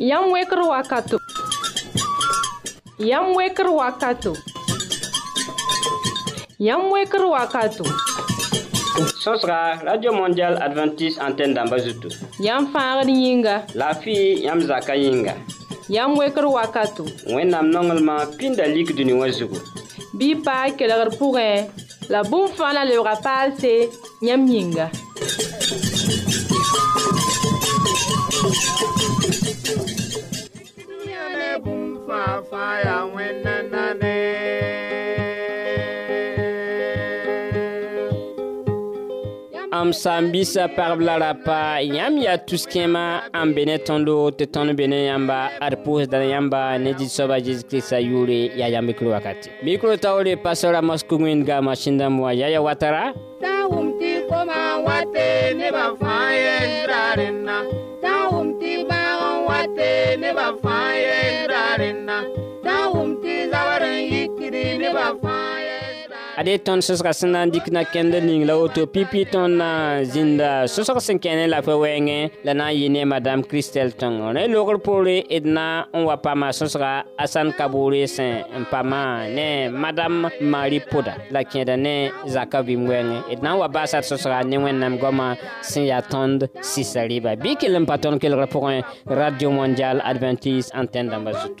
Yam weker wakato. Yam weker wakato. Yam weker wakato. Sosra, Radio Mondial Adventist Antenne d'Ambazutu. Yam fangar yinga. La fi yam zaka yinga. Yam weker wakato. Wenam nongelman pindalik duni wazugu. Bi pa kelar pourin. La boum fan la le rapal se yam yinga. am sãn bisa pagb la rapa pa yãmb yaa tus-kẽemã n be ne tõndo tɩ tõnd be ne yãmba ad pʋʋsda ne yãmba ne zĩ-soaba zeezi kiristã yʋʋre yaa mikro wakate mikro taoore pastor amos kug-wẽndga masin dãmb wã watara ta wum koma wate nebã fãa yɛ ade tõnd sõsga sẽn na n dɩk na kẽnd ning la woto pipi tõnd na n zĩnda sõsg sẽn kẽ la pa wɛɛngẽ la na n yɩ ne madam kristɛl tõng rẽ logr poore d na n wa paama sõsga asan kaboore sẽn n paama ne madam mari poda la kẽeda ne zakã bɩm wɛɛngẽ d na n wa baasd sõsga ne wẽnnaam goamã sẽn yaa tõnd sisa rɩba bɩ kell n pa radio mondial adventiste antenne dãmbã zutu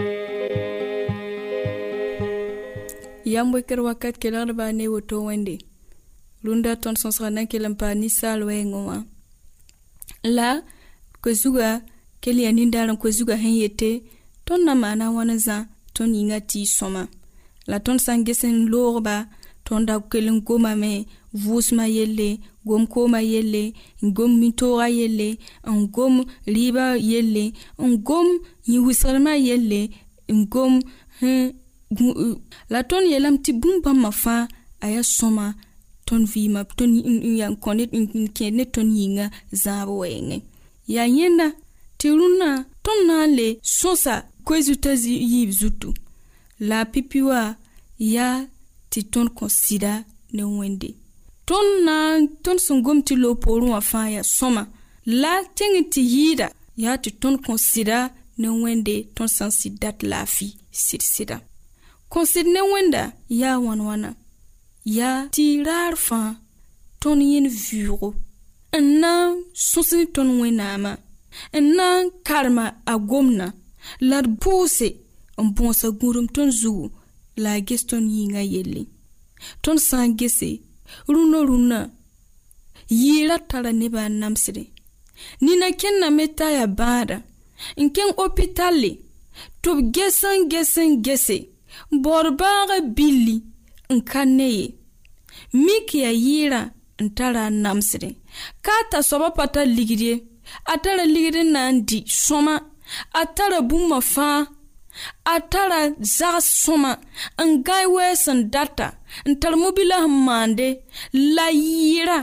yamb wekr wakat kelgdbã ne woto wẽnde rũndã tõnd sõsga na n kell n paa ninsaal wɛɛngẽ wã la koe-zugã kell yaa nindaar n koe-zugã sẽn yete tõnd na maana wãn zã tõnd yĩngã tɩ y sõma la tõnd sã n ges n loogba tõnd da kell n gomame vʋʋsmã yelle gom-koomã yelle n gom mi-toogã yelle n gom rɩɩbã yelle n gom yĩ-wɩsgdmã yelle n gom bũu euh, la tõnd yeelame tɩ bũmb bãmbã fãa a yaa sõma tõnd vɩɩmã tõnd n kõ ne n kẽed ne tõnd yĩnga zãab wɛɛngẽ yaa yẽnda tɩ rũnã tõnd na n le sõsa koe yiib zutu la a pipi wã yaa tɩ tõnd kõ sɩda ne wẽnde tõnd na tõnd sẽn gom tɩ loopoorẽ wã fãa yaa sõma la tẽng tɩ yɩɩda yaa tɩ tõnd kõ sɩda ne wẽnde tõnd sã n sɩd dat laafɩ sɩd sɩdã Ko sɩd ne wẽnda yaa wãn wãna yaa tɩ raar fãa tõnd yẽnd vɩʋʋgo n na n sõs tõnd wẽnnaamã n na n karema a gomna la d pʋʋse n bõosa gũudum tõnd zugu la a ges tõnd yĩngã yelle tõnd sã n gese rũnã rũnã yɩɩra tara nebã n namsde nina kẽnname t'a yaa bãada n kẽng opitalle tɩ b ges n ges n gese baoodbãagã billi n ka ne ye mik yaa yɩɩrã n tara a namsdẽ ka a t'a-soabã pa tar ligd ye a tara ligd n na n di sõma a tara bũmba fãa a tara zags sõma n gãe wɛɛs n data n tar mobila sẽn maande la yɩɩra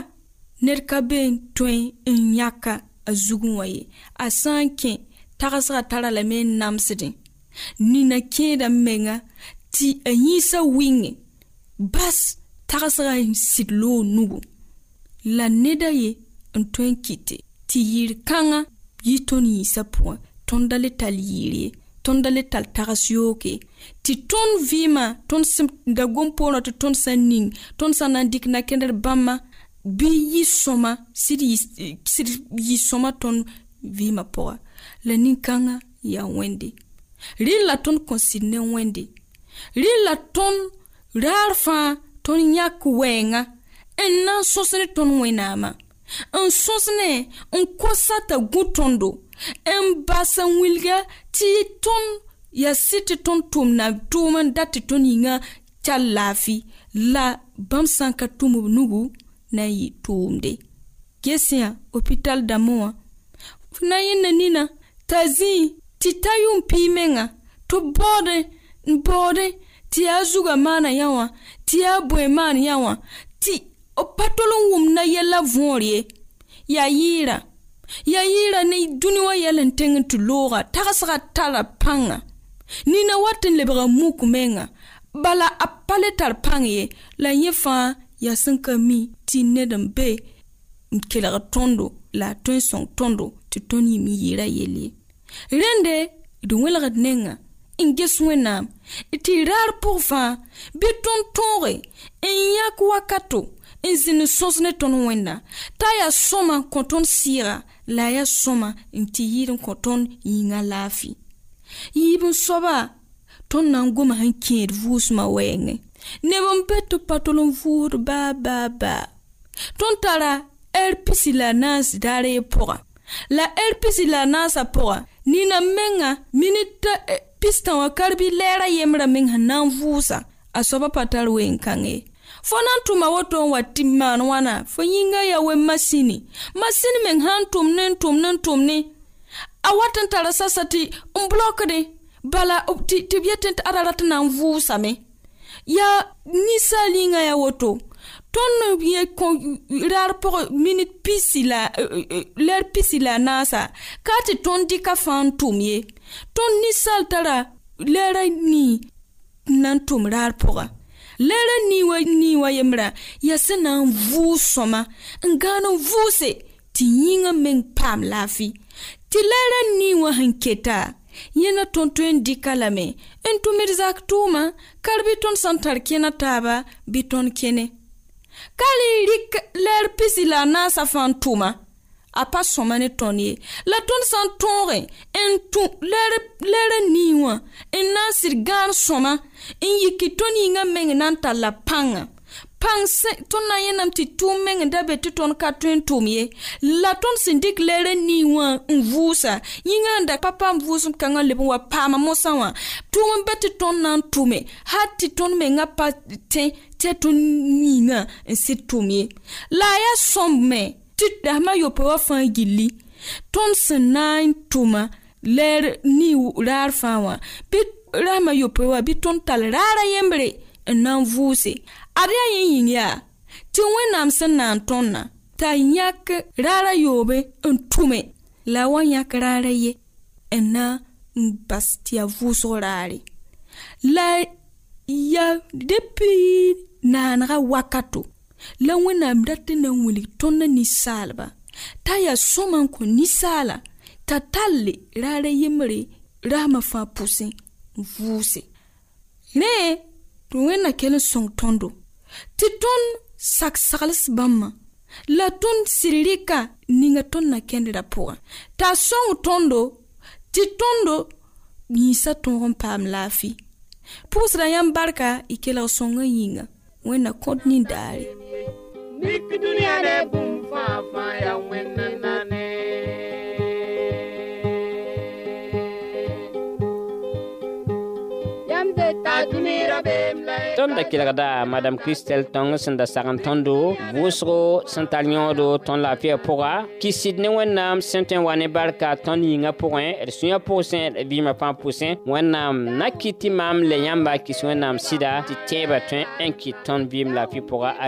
ned ka be n tõe n yãka a zugẽ wã ye a sã n kẽ tagsgã tara lame n namsdẽ nina kẽeda menga tɩ a yĩnsã wɩngẽ bas tagsga n sɩd loog nugu la neda ye n tõe n kɩte tɩ yɩɩr-kãngã yɩ tõnd yĩnsã pʋgẽ tõnda le tall yɩɩr ye tõnda le tall tags yooke tɩ tõnd vɩɩmã tõnd sẽn da gom poorã tɩ tõnd sã n ning tõnd sã n na n dɩk nakẽndr bãmbã bɩ yɩ sõma sɩd yɩ sõma tõnd vɩɩmã pʋga la nin-kãngã yaa wẽnde rɩl la tõnd kõ sɩd ne wẽnde rɩl la tõnd raar fãa tõnd yãk wɛɛngã n na n sõs ne tõnd wẽnnaamã n sõs ne n kosa t'a gũ tõndo n bas n wilga tɩ tõnd yaa sɩd tɩ tõnd tʋʋm na tʋʋm n dat tɩ tõnd yĩngã tall laafɩ la bãmb sã n ka tʋmb nugu na n yɩ tʋʋmde gesẽ yã opital dãmbẽ wã fo na yẽnda nina t'a zĩig tɩ ta yʋm-pii menga tɩ baoodẽ n baoodẽ tɩ yaa zugã maana yã wã tɩ yaa bõe maan yã wã tɩ pa tol n wʋmda yɛla võor ye yaa yɩɩra yaa yɩɩra ne dũni wã yɛl n teng tɩ looga tagsga tara pãnga nina wat n lebga muk menga bala a pa le tar pãng ye la yẽ fãa yaa sẽn ka mi tɩ ned n be n kelg tõndo la a tõe n sõng tõndo tɩ tõnd yĩm yɩɩra yel ye Rende, d wẽlgd nenga, n ges wẽnnaam tɩ raar pʋg fãa bɩ tõnd tõoge n yãk wakato n zĩnd sõs ne tõnd wẽnda t'a yaa sõma kõ tõnd sɩɩga la a yaa sõma n tɩ yɩɩd n kõ tõnd yĩngã laafɩ yiib n soaba tõnd na n goma sẽn kẽed vʋʋsmã wɛɛngẽ neb n be tɩ pa tol n vʋʋsd baa baa baa tõnd tara ɛr la a na n pʋga la ɛrpisi la a pʋga nina menga minita e, eh, pistã wã karbi lɛɛrã yembrã meng sẽn na n vʋʋsa a soabã pa tar wen-kãnge fo na n tʋma woto n wa tɩ maan wãna fo yĩnga ya we masini masini meng sã n tʋmne n tʋm n tʋmne a wat n tara sasa tɩ n blokdẽ bala oh, tɩ b yetẽ tɩ ada rat n na n vʋʋsame yaa ninsaal yĩnga ya woto tõnd ye raar pʋg minit pisi la euh, euh, euh, lɛr pisi la naasa ka tɩ tõnd dɩka fãa n tʋm ye tõnd ninsaal tara lɛɛra nii n na n tʋm raar pʋga lɛɛra nii wa nii wã yembrã yaa sẽn na n vʋʋs sõma n gãan n vʋʋse tɩ yĩngã meng paam laafɩ tɩ lɛɛra nii wã sẽn keta yẽna tõnd tõe n dɩka lame n tʋmd zak tʋʋmã kar bɩ tõnd sẽn tar kẽna taaba bɩ tõnd kẽne kali rɩk lɛr pisi la na n sã fãa tʋma a pa sõma ne tõnd ye la tõnd sã n tõoge n tũ lɛr a nii wã n na n sɩd gãan sõma n yiki tõnd yĩngã meng na n tall la pãnga pãng tõnd na n tɩ tʋʋm meng da be tɩ tõnd ka tõe n tʋm ye la tõnd sẽn dɩk lɛɛrã nii wã n vʋʋsa yĩngã n da pa paam vʋʋsem kãngã leb n wa paama mosã wã tʋʋm n be tɩ tõnd na n tʋme ha tɩ tõnd mengã pa tẽ tɩ tõnd niingã n sɩd tʋm ye la a yaa sõmb me tɩ dasmã yope wã fãa gilli tõnd sẽn na n tʋma lɛɛr nii raar fãa wã bɩ rasmã yope wã bɩ tõnd tall raara yẽmbre n na n vʋʋse ad yaa yẽ yĩng yaa tɩ wẽnnaam sẽn na n tõndna t'a yãk raara yoobe n tʋme la wa yãk raara ye n na n bas tɩ yaa vʋʋsg raare la ya depi naanega wakato la wẽnnaam ratɩ na n wilg tõnd ninsaalba t'a yaa sõma n kõ ninsaala t'a talle raara yembre raamã fãa pʋsẽ n vʋʋse rẽ tɩ wẽnna kell n sõng tõndo tɩ tõnd sak-sagls bãmbã la tõnd sɩd-rɩka ninga tõnd na-kẽndrã pʋgẽ t'a sõng tõndo tɩ tõndo yĩnsa tõog n paam laafɩ pʋgsdã yãmb barka y kelg sõngã yĩnga wẽnna kõt nindaare nik dũniyã ne bũmb fãa fãa yaa wẽnna na Madame kelgda madam kristel tong sẽn da sagn tõndo vʋʋsgo sẽn tar yõodo tõnd Santa pʋga kisid ne wẽnnaam sẽn tõe n wa ne barka tõnd yĩngã pʋgẽ d sũyã d vɩɩmã fãa pʋsẽ wẽnnaam le yãmba kɩs wẽnnaam sɩda tɩ tẽebã tõe n kɩt tõnd vɩɩm laafɩ pʋga a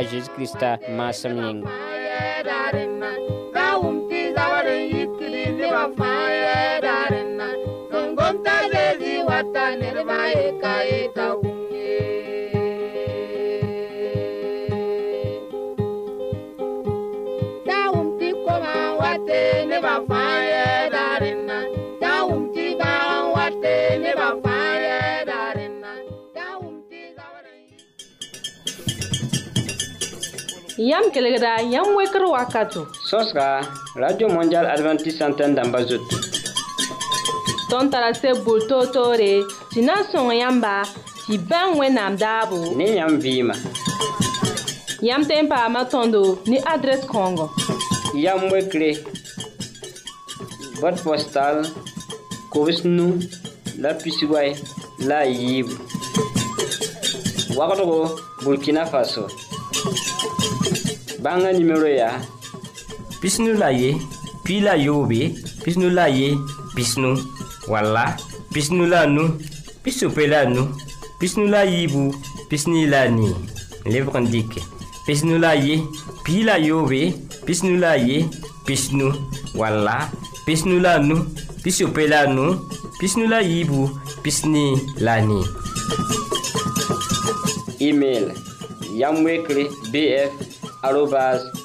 Yam kelegra, yam wekro wakato. Sos ka, Radio Mondial Adventist Santen damba zotou. Ton tarase boul to to re, si nan son yamba, si ben we nam dabou. Ne yam vima. Yam tempa matondo, ni adres kongo. Yam wekre, bot postal, kovis nou, la pisiway, la yib. Wakato go, Burkina Faso. nous la yé, pis la ye pi la pis pisnu la ye pisnu walla Pisnula la nu soupe la pis nous la yiibu pisni la nii pis nous la ye pis la pis nous la ye walla nous la nu pisope la pis nous la pis pisni la email yamwekre bf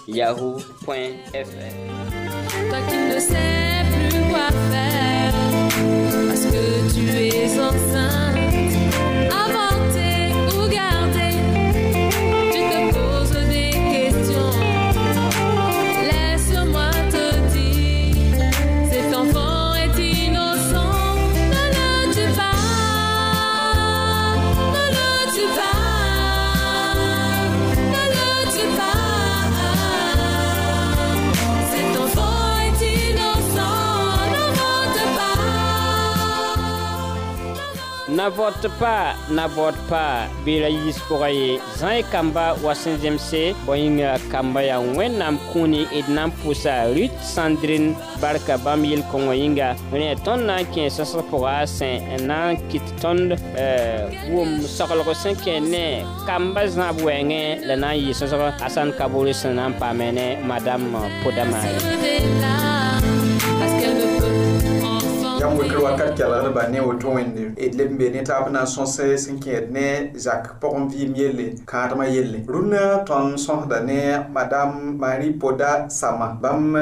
yahoo.fr. Toi qui ne sais plus quoi faire, parce que tu es enceinte. n'avorte pas, n'avorte pas. Bila yis pourraye. kamba wa 5e C. Boying kamba ya wen nam kuni et nam pousa. Ruth Sandrine Barka Bamil Kongo yinga. Rien ton nan ki en sasa pourra. Saint nan kit euh, Kamba zan bouenge. Le sasa. Asan kabouli se pamene. Madame Podamari. Madame wilgr wakat kelgdba ne woto wẽnde d leb n be ne taab na n sõs sẽn kẽed ne zak pʋg n vɩɩm yelle kãadmã yelle rũnd tõnd sõsda ne madame marie poda sama bãmb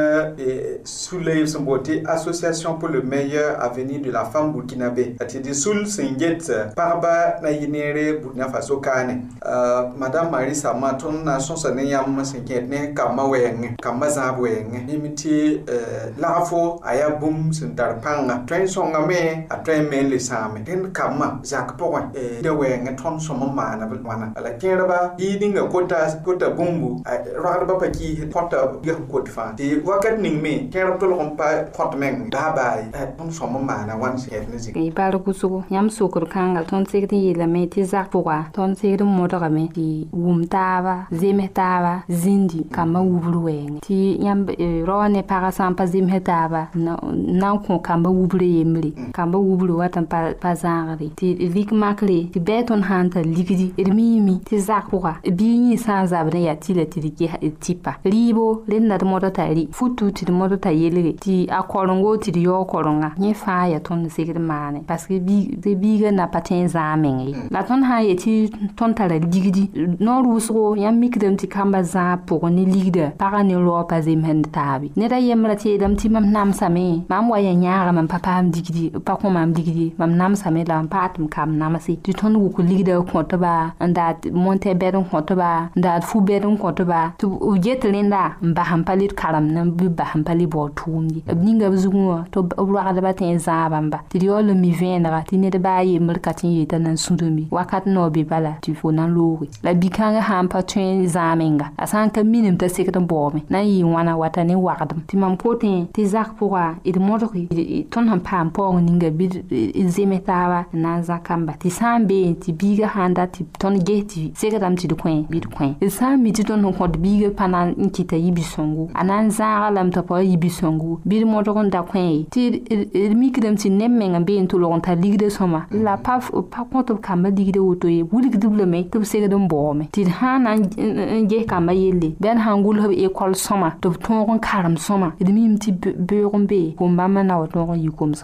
suleb sẽn boot tɩ association pour le meilleur avenir de la femme burkinabe tɩ d sul sẽn get pagba na yɩ neere burkina faso kaane eh, madame marie sama tõnd na n sõsa ne yãmb sẽn kẽed ne kambã wɛɛngẽ kambã zãab wɛɛngẽ mime eh, tɩ lagfo a yaa bũmb sẽn tar pãnga tõe sẽn me eh, a tõe n meen le sãame dẽnd kambã zak pʋgẽ da wɛɛngẽ tõnd sõm n maaneb wãna la kẽerba yɩ ninga kota bũmbu roagdbã pa kɩɩs kõta ges n kot fãa tɩ wakat ning me kẽerb tʋlg n pa kõt meng daaba tõnd sõm n maana wãn sẽn ne zĩk y paar gʋsgo yãmb sokr kãnga tõnd segd n yeelame tɩ zak pʋga tõnd segd n modgame tɩ wʋm taaba zems taaba zĩndi kambã wubr wɛɛngẽ tɩ yãmb eh, rao ne pagã sã n pa zems taaba n na n kõ kambã wubre yembre kamba wubro wa tɩ pa zãagre tɩ vɩk makre tɩ bɩ tõnd sãn tar ligdi d miime tɩ zak pʋga bii yẽ sã n zabd n yaa tɩ la tɩ d ges d tɩpa rɩɩbo rẽnda d modã t'a rɩ futu tɩ d modã t'a yelge tɩ a korengo tɩ d yaoo korenga yẽ fãa yaa tõnd segd maane parske biigã na pa tõe n zãag meng ye la tõnd sã n yetɩ tõnd tara ligdi noor-wʋsgo yãmb mikdame tɩ kambã zãag pʋgẽ ne ligda pagã ne raool pa zemsẽnd taabe ned a yembra tɩ yeelame tɩ mam namsame mam wa yaa yãagame n maam digdi pa kõ maam digdi mam namsame la n paatɩm kam namse tɩ tõnd wʋk ligda kõ tɩba n daat monte bɛd n kõ tɩba n daat fu bɛd n kõ tɩba tɩ b get rẽnda n basẽn pa le d karem ne bɩ basẽn pa le baoog tʋʋmdi b ninga b zugẽ wã tɩ b roagdba tẽ bãmba tɩ d yaool mi vẽenega tɩ ned baa yembr ka tɩ n yeeta nan sũdame wakat nao be bala tɩ fo nan looge la bi-kãngã sã n pa tõe zãa menga a sã n ka minim t'a sekd n baoome nan n yɩɩ wãna wata ne wagdem tɩ mam kotẽ tɩ zak pʋga d modge tõnd sẽn pa sãn paoong ninga bɩ d zeme taaba n na n zã kamba tɩ sã n been tɩ biigã sãn da tɩ tõnd ges tɩ segdame tɩ d kõ bɩ d kõ d sã n mi tɩ tõnd sẽn kõ d biigã pa na n kɩta yi-bi-sõngo a na n zãaga lame t'a pa yi-bi-sõngo bɩ d modg n da kõ ye tɩ d mikdame tɩ neb meng n been tʋlg n tar ligda sõma la pa kõ tɩ b kambã ligda woto ye wilgdb lame tɩ b segd n baoome tɩ d sã na n ges kambã yelle bɩ d sãn gʋls b ekol sõma tɩ b tõog n karem sõma d mime tɩ beoog n bee kom-bãmbã na wa tõog n yi komsa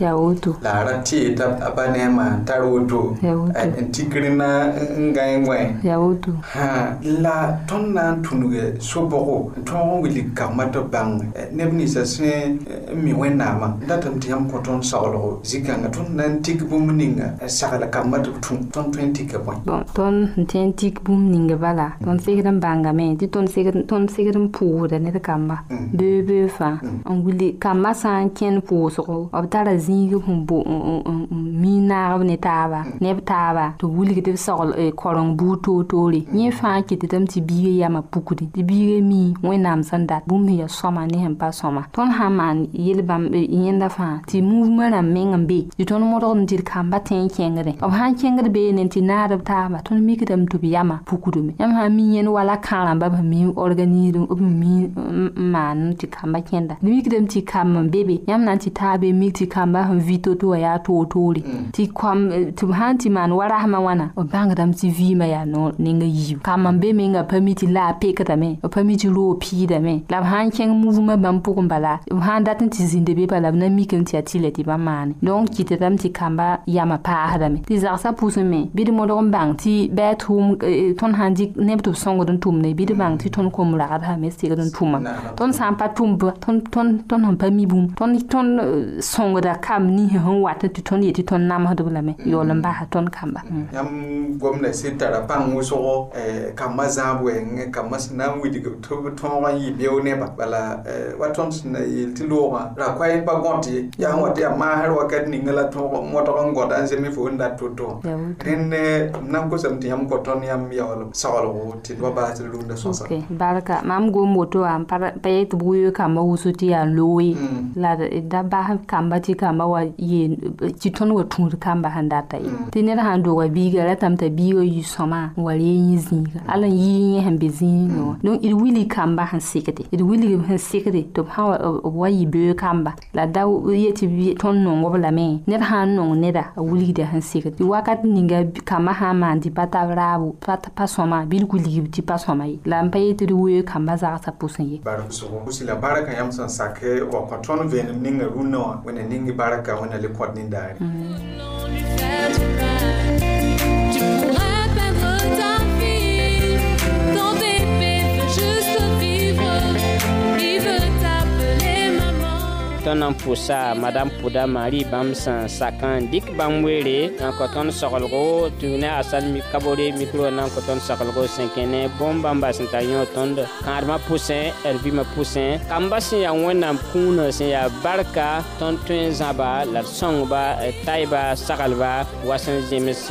ya woto la ranti ta abane ma tar woto en eh, tikrina ngai ngai ya woto ha la ton nan tunuge so boko ton wili kamata bang eh, nebni sa se eh, mi wena ma datam ti am koton sa olo zika nga ton nan tik ton ton ten tik bala ton sigran banga me ton sigran ton sigran pour ne ta kamba mm. bebe fa mm. on wili kamasa ken pour so ob zĩig sẽn bo mi naagb ne taaba neb taaba tɩ wilg tɩ b sogl koreng buud toor-toore yẽ fãa kɩt tɩm tɩ biige yamã pukde tɩ biige mi wẽnnaam sẽn dat bũmb sẽn ya sõma ne sẽn pa sõma tõnd sã n maan yel-bãmb yẽnda fãa tɩ muvmã rãmb meng n be tɩ tõnd modgd n tɩ d kambã tẽ n kẽngre b sã n kẽngd beene tɩ naadb taaba tõnd mikdame tɩ b yamã pukdme yãmb sã mi yẽnd wala kãrãmbã b sẽn mi organisd b mi n maan tɩ kambã kẽnda d mikdame tɩ kam n be be yãmb na n tɩ taab mik tɩ kam rãmba sẽn vi to-to wã yaa toor-toore tɩ kõam tɩ sãn tɩ maan wa rasmã wãna b bãngdame tɩ vɩɩmã yaa ning yiib kam n be menga pa mi tɩ la a pekdame b pa mi tɩ roog piidame eh, la b sãn kẽng muvmã bãmb pʋgẽ bala b sãn dat n tɩ zĩnde be bala b na mikame tɩ yaa tɩ tɩ bãmb maane donc kɩtdame tɩ kambã yamã paasdame tɩ zagsã pʋsẽme bɩd modg n bãng tɩ bɩa tʋʋm tõnd sãn dɩk neb tɩ b sõngd n tʋmde bɩd bãng tɩ tõnd kom ragdsame segd n tʋma tõnd sã n pa tʋmba tõnd sẽn pa mi bũmb tõnd sõngda kam ninsẽ sẽn wat tɩ tõnd yetɩ tõnd namsdb lame yaool n baasa tõnd kamba mm. yãmb gomda sẽn tara pãng wʋsgo eh, kambã zãab wɛɛngẽ eh, kambã sẽn na n wilg tɩ b tõog n yɩ beoog nebã bala wa eh, tõnd sẽn na yeel tɩ loogã ra ba pa gõt ye yaa sẽn wa tɩ yaa maasr wakat ninga la tõog modg n gõda n zemi fo n dat to-to rẽnd b na n kosame tɩ yãmb kõ tõnd yãmb yaool saglgo tɩ d wa baas d rũndã sõsa barka mam gom woto wã pa yetɩ b wɩɩg kambã wʋsg tɩ yaa loog ye la da baas kambã tɩ kamba wa ye tɩ tõnd wa tũud mm. kamba sẽn data ye tɩ ned sãn doga biiga ratame t'a biiga yi-sõma n wa ree yẽ zĩiga ala n yɩɩ yẽ sẽn be zĩigẽ wã donc d wilg kamba sẽn sɩkde d wilg sẽn sekde tɩ b sãn wa yɩ-beoog kamba la da ye tɩ tõnd nong b lame ned sã n nong neda a wilgda sẽn sekd tɩ wakat ninga kambã sã n maan tɩ pa tab raabo pa sõma bɩ d wilgb tɩ pa sõma ye la n pa yetɩ d weoog kambã zagsã pʋsẽ ye ngi baraka wona le kodni ndaari mm -hmm. tõnd n madam pʋda marie bãmb sẽn sak n dɩk bãmb weere n kõ tõnd soglgo tɩ asal kabore micro na n kõ tõnd soglgo sẽn kẽ ne bõmb bãmba sẽn tar yõ tõnd kãadmã pʋsẽ pʋsẽ kambã barka tõnd tõe n la d Taiba, Saralba, saglba wa sẽn zems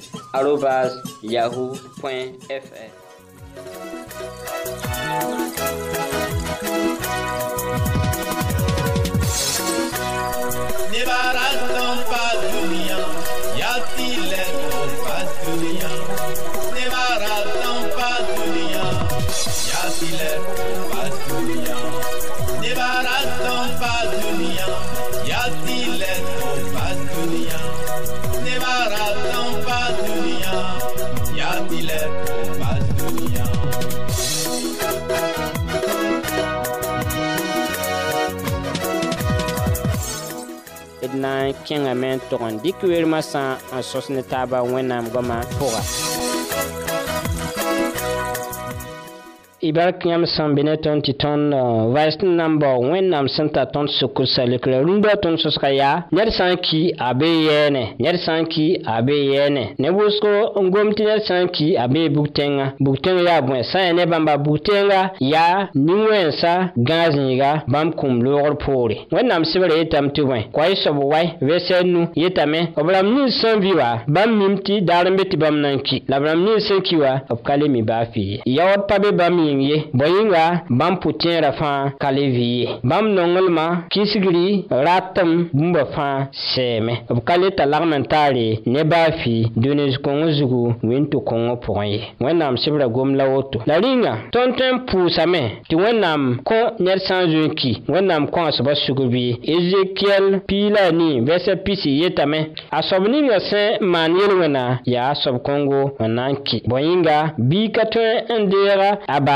yahoo.fr. Nebaratan pas dunia, yati lego pas dunia. Nebaratan pas dunia, yati lego pas dunia. Nebaratan pas dunia, yati lego Paz kwenye, yadilek pou paz kwenye. Ednan ken amen tou an dikwe lmasan, an sos netaba wenan mwaman pou ak. Mwenye. Ibar ki yam san bine ton titon uh, Vice number one nam senta ton Sokosalik le rumba ton soska ya Nersan ki abe ye ne Nersan ki abe ye ne Ne wosko on gom ti nersan ki Abe buktenga Buktenga ya bwen San ene bamba buktenga Ya Nimo en sa Ganaz niga Bam koum lor pou re Mwen nam sivere yetam ti wen Kwa yi sob woy Ve sen nou Yetame Oblam nil sen viwa Bam mim ti Dar mbeti bam nan ki Lablam nil sen kiwa Obkale mi bafi Ya wap pabe bami yĩng ye bõe yĩnga bãmb Kalivi, fãa ka le Ratam, ye bãmb nonglmã kɩsgri ratm bũmba fãa sɛɛme b ka le t'a lagm n taare ne baafɩ dũni kõngã zugu wẽn tɩ kõngã pʋgẽ ye wẽnnaam sebrã gom la woto la rĩnga tõnd tõe n pʋʋsame tɩ wẽnnaam kõ ned sã n pisi yetame a ninga sẽn maan yel wẽna yaa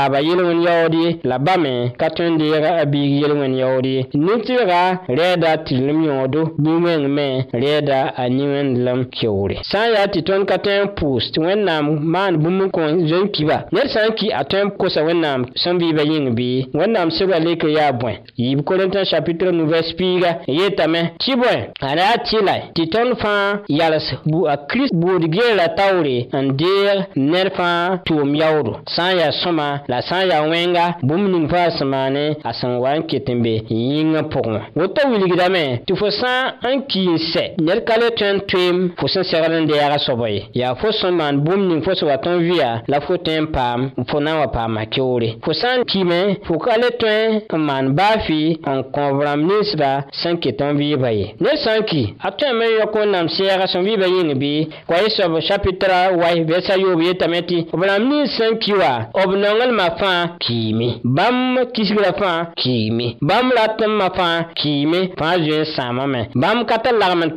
taaba yel wẽnd yaood la bame ka tõe n deega a biig yel wẽnd yaood ye nin-tɩrga rɛɛda a tɩrlem yõodo bi-wẽngme rɛɛda a ni-wẽndlem keoore sã n yaa tɩ tõnd ka tõe n pʋʋs tɩ wẽnnaam maan bũmb n kiba ned sã n ki a tõe n kosa wẽnnaam sẽn vɩɩba yĩng bɩ wẽnnaam sebga leke yaa bõe yiib korintã chapitre nu vɛrs piiga yetame tɩ bõe a ra a tɩla tɩ tõnd fãa yals bu a kirist buud la taoore n deeg ned fãa tʋʋm yaoodo sã n yaa sõma la la sã n yaa wẽnga bũmb ning fãa sẽn maane a sẽn wa n ket n be yĩngã pʋgẽ woto wilgdame tɩ fo sã n kiin sɛ ned ka le tõe n toeem fo sẽn segd n deɛɛgã soaba ye yaa fo sẽn maan bũmb ning fo sẽn wa tõe n vɩa la fo tõe n paam fo na n wa paama keoore fo sã n kiime fo ka le tõe n maan baafɩ n kõob rãmb ninsda sẽn ket n vɩɩba ye ned sã n ki a tõeme n yõk wẽnnaam sɛɛga sẽn vɩɩba yĩng bɩ koɛsb chapitra wa vɛsa yoob yetame tɩ b rãmb nins sẽn ki wa b nongl ma la kimi Bam bãmb Fa Kimi Bam bãmb ratẽmbã fãa kiime fãa Sama n sãamame bãmb ka t'a lagem n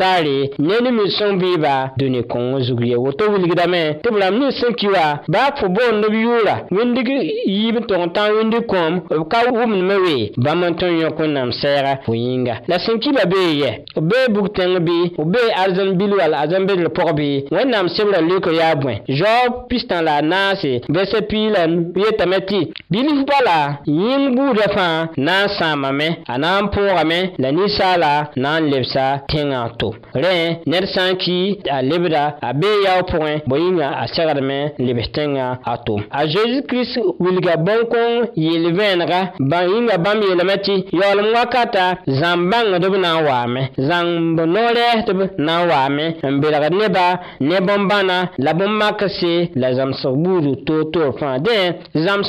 me sõng vɩɩba dũni kõng zug ye woto wilgdame tɩ b rãmb nins sẽn ki wa baa fo bon no biura wẽndg yiib n tog n tãn wẽndg kõom b we bãmb n fo la sẽn kiba bee yɛ b bee bug-tẽng bɩ b bee arzãn-bil wall azãn-bedr la la ti dĩnf bala yĩng buudã fãa na n sãamame a na n pʋʋgame la ninsaala na n lebsa tẽngã to rẽ ned sã n ki a lebda a bee yao pʋgẽ bõe a segdme lebs tẽngã a to a zeezi kirist wilga bõn-kõng yel-vẽenega yĩnga bãmb yeelame tɩ yaoolem wakata bãngdb na n waame neba ne bãna la bõn-makse la zãmsg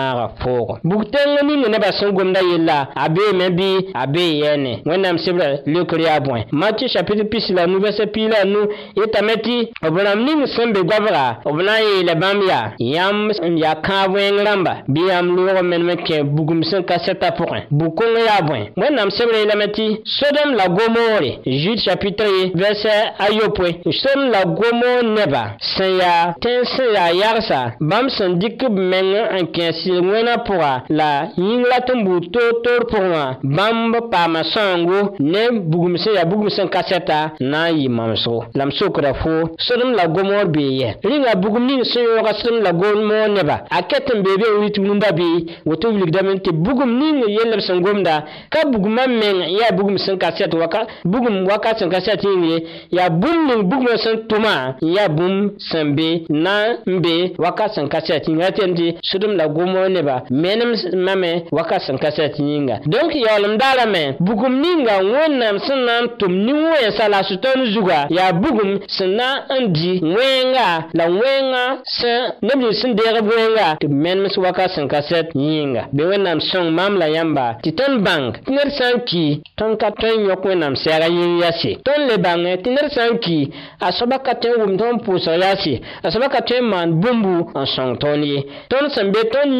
maagã pʋʋgẽ bug tẽng ninga nebã sẽn gomda yella a beeme bɩ a bee yɛɛne wẽnnaam sebrã lekr yaa bõe chapitre pisi la nu vɛsɛ piila nu yetame tɩ b rãmb ning sẽn be goabga b na n yeela bãmb yaa yãmb n yaa kãab wẽng rãmba bɩ yãmb loog menem kẽ bugum sẽn ka sɛta pʋgẽ bug-kãng yaa bõe wẽnnaam sebrã yeelame tɩ sodom la gomoore jude chapitre vɛsɛ ayopoe sodom la gomoor nebã sẽn yaa tẽn sẽn yaa yagsa bãmb sẽn dɩk b meng n zĩig wẽnã pʋga la yĩngrã tɩn buud toor-toor pʋgẽ wã bãmb paama sõango ne bugum sẽn yaa bugum sẽn ka sɛta n na n yɩ mamsgo la m sokra fo sd m la gomoor bee yɛ rɩnga bugum ning sẽn yõoga sd m la gomoor neba a ket n bee bee wit rũndã bɩ woto wilgdame tɩ bugum ning yell b sẽn gomda ka bugumã meng yaa bugum sẽn ka sɛt bugum wakat sẽn ka sɛt yĩngre yaa bũmb ning bugumã sẽn tʋma n yaa bũmb sẽn be na n be wakat sẽn ka sɛt yĩnga tɩ sd m la gom moog neba menem mame wakat sẽn ka sɛt yĩnga donk yaoolem daara me bugum ninga wẽnnaam sẽn na n tʋm nin-wẽnsã la a sũ-tõnd zugã yaa bugum sẽn na n di wẽnga la wẽngã sẽn neb nins sẽn deegb wẽnga tɩ b menems wakat sẽn ka sɛt yĩnga bɩ wẽnnaam sõng mam la yãmba tɩ tõnd bãng tɩ ned sã n ki tõnd ka tõe n yõk wẽnnaam sɛɛga yĩng yase tõnd le bãngẽ tɩ ned sã n ki a soaba ka tõe n wʋm tõnd pʋʋsg yaase a soaba ka tõe n maan bũmbu n sõng tõnd ye tõnd sẽn be tõnd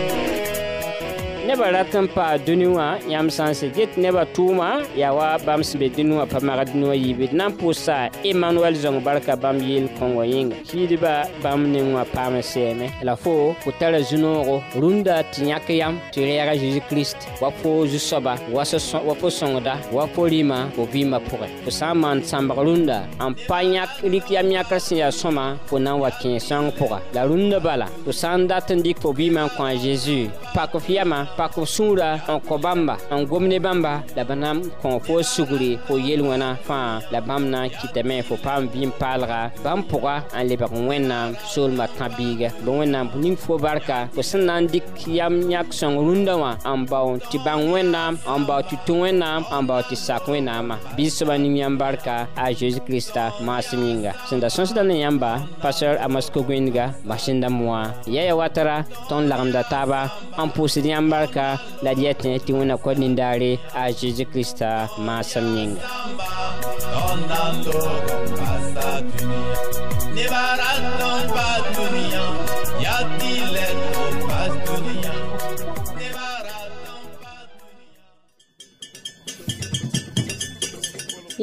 neba ratin pa duniwa ah. ya musamman get neba tuma yawa bam su bai duniwa famara pusa emmanuel zong bam yin shi di ba bam ne la fo runda ti yam ti jesus christ wa Zusoba, Jusoba wa so wa wa lima ko pore saman samba runda am pa nyak ya soma pour nan wa kin sang la runda bala ku sanda tindik fo vi kwa jesus pa ko fiama pak b sũura n kõ bãmba n gom ne bãmba la bã na n kõ fo sugri fo yel wãna fãa la bãmb na n kɩtame fo paam vɩɩm paalga bãmb pʋga n lebg wẽnnaam soolmã tã-biiga bõe wẽnnaam ning fo barka fo sẽn na n dɩk yam yãk-sõng rũndã wã n bao tɩ bãng wẽnnaam n bao tɩ tũ wẽnnaam n bao tɩ sak wẽnnaamã bɩ-soabã ning yãmb barka a zeezi kirista maasem yĩnga sẽn da sõsda ne yãmba pasteur amas kogwẽndga masẽn yaya watara tõnd lagemda taaba n pʋʋsd yãmb barka saka la dietne tɩ wẽna kod nindaare a zeezi kirista maasem yĩnga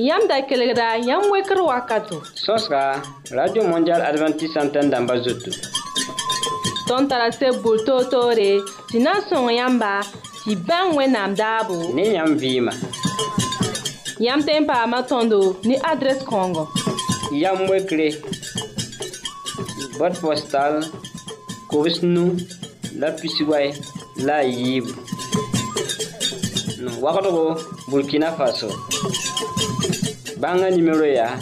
Yam da kelegra, yam wekr wakato. Sos ka, Radio Mondial Adventist Santen damba zotou. tõnd tara seb bur toor-toore tɩ na n sõng yãmba tɩ bãng wẽnnaam daabo ne yãmb vɩɩma yãmb tẽn paama tõndo ne adrɛs kãongo yam wekre bot postal kobs la pisiway la a yiibu wagdgo burkina faso banga nimero yaa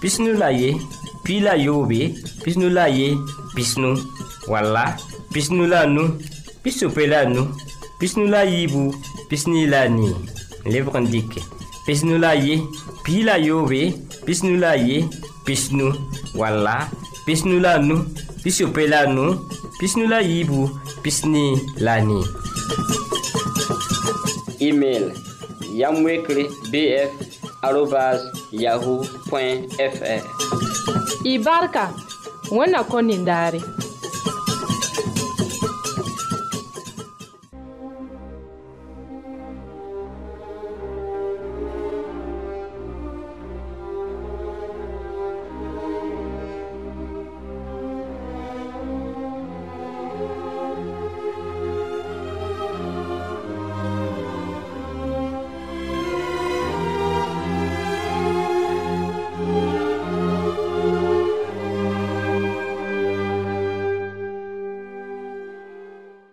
pisnu la ye pila la yoobe pisnu la ye pisnu wala pisnu la nu pisope la nu pisnu la yiibu pisni la nii lebg n dɩke pisnu la ye pii la yoobe pisnu la ye pisnu wala pisnu la nu pisope la nu pisnu la yiibu pisni la nii email yamwekre bf arobas yahoo fr y barka wẽnna kõ nindaare